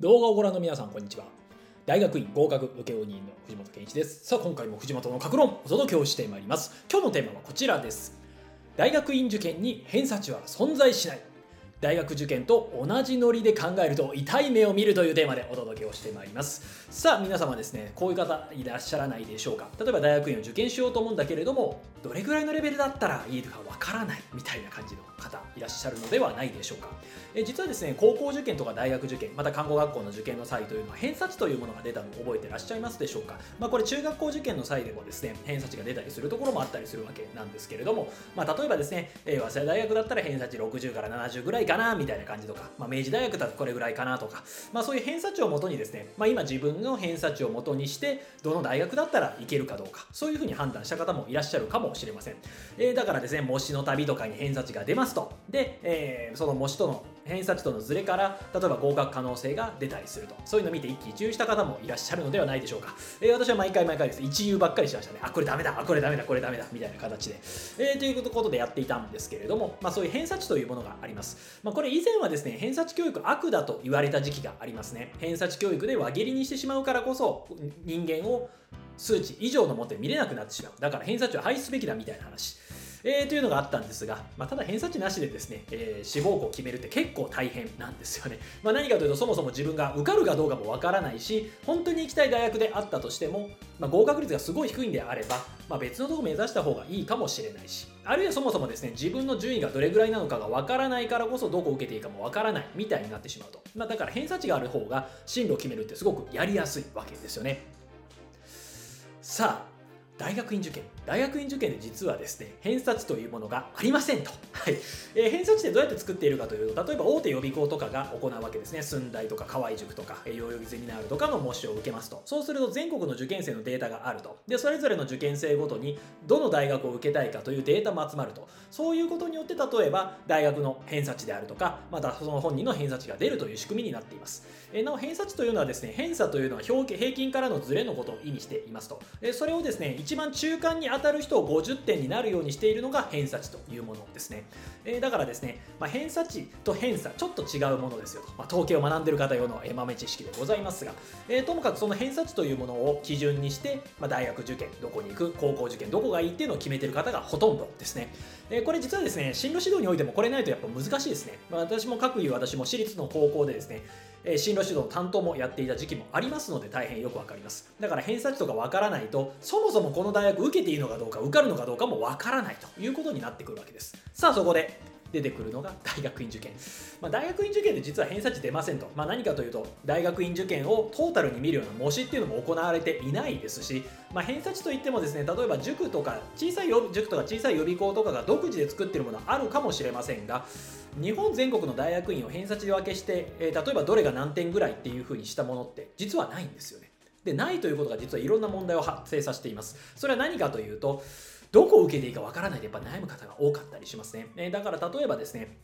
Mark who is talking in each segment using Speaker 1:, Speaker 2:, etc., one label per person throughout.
Speaker 1: 動画をご覧の皆さんこんにちは。大学院合格請負人の藤本健一です。さあ今回も藤本の格論お届けをしてまいります。今日のテーマはこちらです。大学院受験に偏差値は存在しない。大学受験と同じノリで考えると痛い目を見るというテーマでお届けをしてまいります。さあ皆様ですねこういう方いらっしゃらないでしょうか。例えば大学院を受験しようと思うんだけれどもどれぐらいのレベルだったらいいかわからないみたいな感じの方いらっしゃるのではないでしょうか。え実はですね高校受験とか大学受験また看護学校の受験の際というのは偏差値というものが出たのを覚えてらっしゃいますでしょうか。まあこれ中学校受験の際でもですね偏差値が出たりするところもあったりするわけなんですけれどもまあ例えばですね、え、早稲田大学だったら偏差値60から70ぐらいかなみたいな感じとか、まあ、明治大学だとこれぐらいかなとか、まあ、そういう偏差値をもとにですね、まあ、今自分の偏差値をもとにしてどの大学だったらいけるかどうかそういうふうに判断した方もいらっしゃるかもしれません、えー、だからですね模試の旅とかに偏差値が出ますと。で、えー、その模試との偏差値とのズレから例えば合格可能性が出たりすると。そういうのを見て一喜一憂した方もいらっしゃるのではないでしょうか、えー、私は毎回毎回です。一憂ばっかりしましたね。あこれダメだ。あこれダメだ。これダメだ。みたいな形で、えー、ということでやっていたんですけれども、まあ、そういう偏差値というものがあります、まあ、これ以前はですね偏差値教育悪だと言われた時期がありますね。偏差値教育で輪切りにしてしまうからこそ人間を数値以上のもとで見れなくなってしまう。だから偏差値を廃止すべきだみたいな話。えー、というのがあったんですが、まあ、ただ偏差値なしでですね、えー、志望校を決めるって結構大変なんですよね。まあ、何かというとそもそも自分が受かるかどうかもわからないし本当に行きたい大学であったとしても、まあ、合格率がすごい低いんであれば、まあ、別のとこ目指した方がいいかもしれないしあるいはそもそもですね自分の順位がどれぐらいなのかがわからないからこそどこを受けていいかもわからないみたいになってしまうと、まあ、だから偏差値がある方が進路を決めるってすごくやりやすいわけですよね。さあ大学院受験。大学院受験で実はですね偏差値というものがありませんと、はい。えー、偏差値ってどうやって作っているかというと例えば大手予備校とかが行うわけですね。駿台とか河合塾とかえ代々木ゼミナールとかの模試を受けますと。そうすると全国の受験生のデータがあると。でそれぞれの受験生ごとにどの大学を受けたいかというデータも集まると。そういうことによって例えば大学の偏差値であるとかまたその本人の偏差値が出るという仕組みになっています、えー、なお偏差値というのはですね偏差というのは表平均からのズレのことを意味していますと、え、それをですね一番中間に当たる人を50点になるようにしているのが偏差値というものですね、えー、だからですね、まあ、偏差値と偏差ちょっと違うものですよと、まあ、統計を学んでる方用の豆知識でございますが、えー、ともかくその偏差値というものを基準にして、まあ、大学受験どこに行く高校受験どこがいいっていうのを決めてる方がほとんどですね、えー、これ実はですね進路指導においてもこれないとやっぱ難しいですね、まあ、私も各いう私も私立の高校でですねえ進路指導の担当もやっていた時期もありますので大変よくわかります。だから偏差値とかわからないとそもそもこの大学受けていいのかどうか受かるのかどうかもわからないということになってくるわけです。さあそこで出てくるの？が大学院受験、まあ、大学院受験で実は偏差値出ませんと、まあ、何かというと大学院受験をトータルに見るような模試っていうのも行われていないですし、まあ、偏差値といってもですね例えば塾とか小さい塾とか小さい予備校とかが独自で作ってるものはあるかもしれませんが日本全国の大学院を偏差値で分けして、えー、例えばどれが何点ぐらいっていうふうにしたものって実はないんですよね。でないということが実はいろんな問題を発生させています。それは何かというとどこを受けていいかわからないでやっぱ悩む方が多かったりしますね、え、だから例えばですね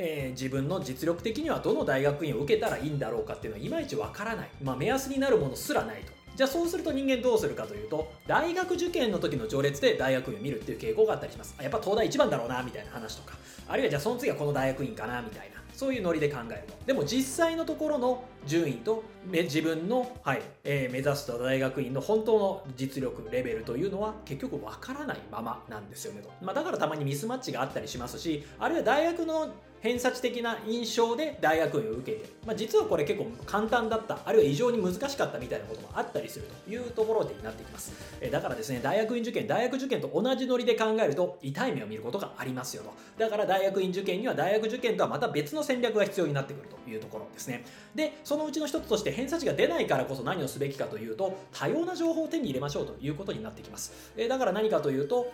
Speaker 1: えー、自分の実力的にはどの大学院を受けたらいいんだろうかっていうのはいまいちわからない、まあ、目安になるものすらないと。じゃあそうすると人間どうするかというと大学受験の時の序列で大学院を見るっていう傾向があったりします。やっぱ東大一番だろうなみたいな話とか。あるいはじゃあその次はこの大学院かなみたいな。そういうノリで考えるとでも実際のところの順位と自分の、はいえー、目指す大学院の本当の実力レベルというのは結局わからないままなんですよねと、まあ、だからたまにミスマッチがあったりしますしあるいは大学の偏差値的な印象で大学院を受けて、まあ、実はこれ結構簡単だったあるいは異常に難しかったみたいなこともあったりするというところでになってきます、えだからですね大学院受験大学受験と同じノリで考えると痛い目を見ることがありますよと。だから大学院受験には大学受験とはまた別の戦略が必要になってくるというところですね。でそのうちの一つとして偏差値が出ないからこそ何をすべきかというと多様な情報を手に入れましょうということになってきます、えだから何かというと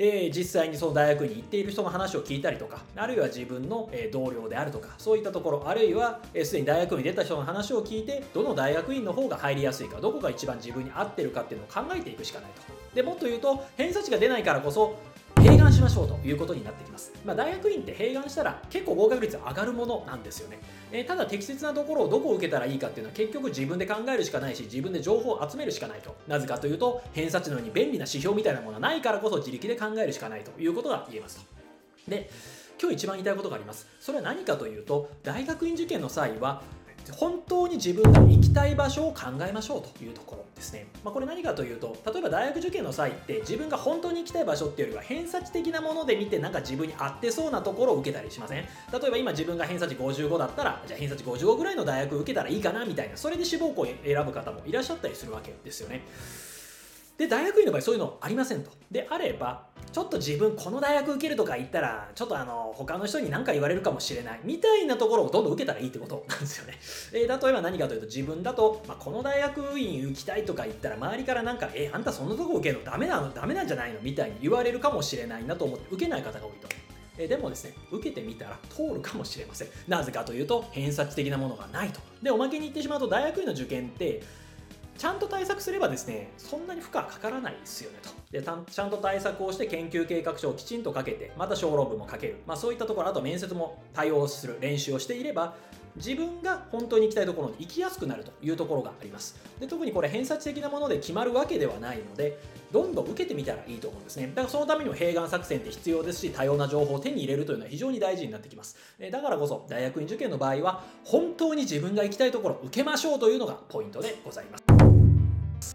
Speaker 1: えー、実際にその大学に行っている人の話を聞いたりとかあるいは自分の、え同僚であるとかそういったところあるいはすで、に大学に出た人の話を聞いてどの大学院の方が入りやすいかどこが一番自分に合ってるかっていうのを考えていくしかないと。でもっと言うと偏差値が出ないからこそ併願しましょうということになってきます、まあ、大学院って併願したら結構合格率上がるものなんですよね、えー、ただ適切なところをどこを受けたらいいかっていうのは結局自分で考えるしかないし自分で情報を集めるしかないと。なぜかというと偏差値のように便利な指標みたいなものはないからこそ自力で考えるしかないということが言えますと。で今日一番言いたいことがあります。それは何かというと大学院受験の際は本当に自分が行きたい場所を考えましょうというところですね、まあ、これ何かというと例えば大学受験の際って自分が本当に行きたい場所っていうよりは偏差値的なもので見てなんか自分に合ってそうなところを受けたりしません？例えば今自分が偏差値55だったらじゃあ偏差値55ぐらいの大学受けたらいいかなみたいなそれで志望校を選ぶ方もいらっしゃったりするわけですよね。で大学院の場合そういうのありませんと。であればちょっと自分この大学受けるとか言ったらちょっとあの他の人に何か言われるかもしれない。みたいなところをどんどん受けたらいいってことなんですよね、えー、例えば何かというと自分だと、まあ、この大学院行きたいとか言ったら周りからなんかえー、あんたそんなとこ受けるの？ダメなの？ダメなんじゃないの？みたいに言われるかもしれないなと思って受けない方が多いと。えでもですね、受けてみたら通るかもしれません。なぜかというと、偏差値的なものがないと。で、おまけに言ってしまうと、大学院の受験って、ちゃんと対策すればですね、そんなに負荷かからないですよねと。でちゃんと対策をして研究計画書をきちんとかけて、また小論文も書ける。まあそういったところ、あと面接も対応する練習をしていれば、自分が本当に行きたいところに行きやすくなるというところがありますで特にこれ偏差値的なもので決まるわけではないのでどんどん受けてみたらいいと思うんですねだからそのためにも併願作戦って必要ですし多様な情報を手に入れるというのは非常に大事になってきますだからこそ大学院受験の場合は本当に自分が行きたいところを受けましょうというのがポイントでございます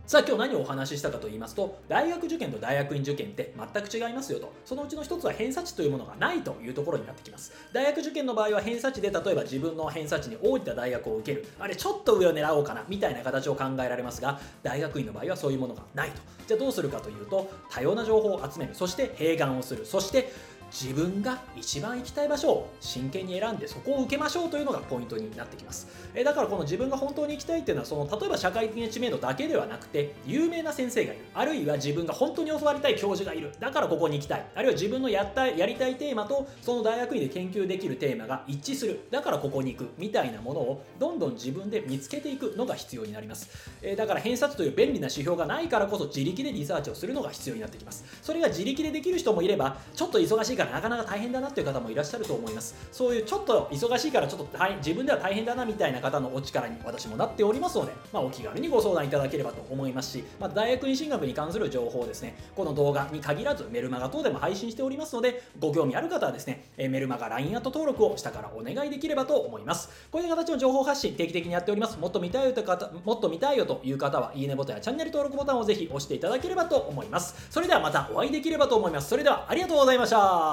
Speaker 1: さあ今日何をお話ししたかと言いますと大学受験と大学院受験って全く違いますよと。そのうちの一つは偏差値というものがないというところになってきます。大学受験の場合は偏差値で例えば自分の偏差値に応じた大学を受ける。あれちょっと上を狙おうかなみたいな形を考えられますが大学院の場合はそういうものがないと。じゃあどうするかというと多様な情報を集める。そして併願をする。そして自分が一番行きたい場所を真剣に選んでそこを受けましょうというのがポイントになってきます。えだからこの自分が本当に行きたいっていうのはその例えば社会的な知名度だけではなくて有名な先生がいるあるいは自分が本当に教わりたい教授がいるだからここに行きたいあるいは自分のやったやりたいテーマとその大学院で研究できるテーマが一致するだからここに行くみたいなものをどんどん自分で見つけていくのが必要になります。えだから偏差値という便利な指標がないからこそ自力でリサーチをするのが必要になってきます。それが自力でできる人もいればちょっと忙しいからなかなか大変だなっていう方もいらっしゃると思います。そういうちょっと忙しいからちょっと大自分では大変だなみたいな方のお力に私もなっておりますので、まあ、お気軽にご相談いただければと思いますし、まあ、大学院進学に関する情報ですね。この動画に限らずメルマガ等でも配信しておりますのでご興味ある方はですねメルマガ LINE アット登録を下からお願いできればと思います。こういう形の情報発信定期的にやっております。もっと見たいよという方もっと見たいよという方はいいねボタンやチャンネル登録ボタンをぜひ押していただければと思います。それではまたお会いできればと思います。それではありがとうございました。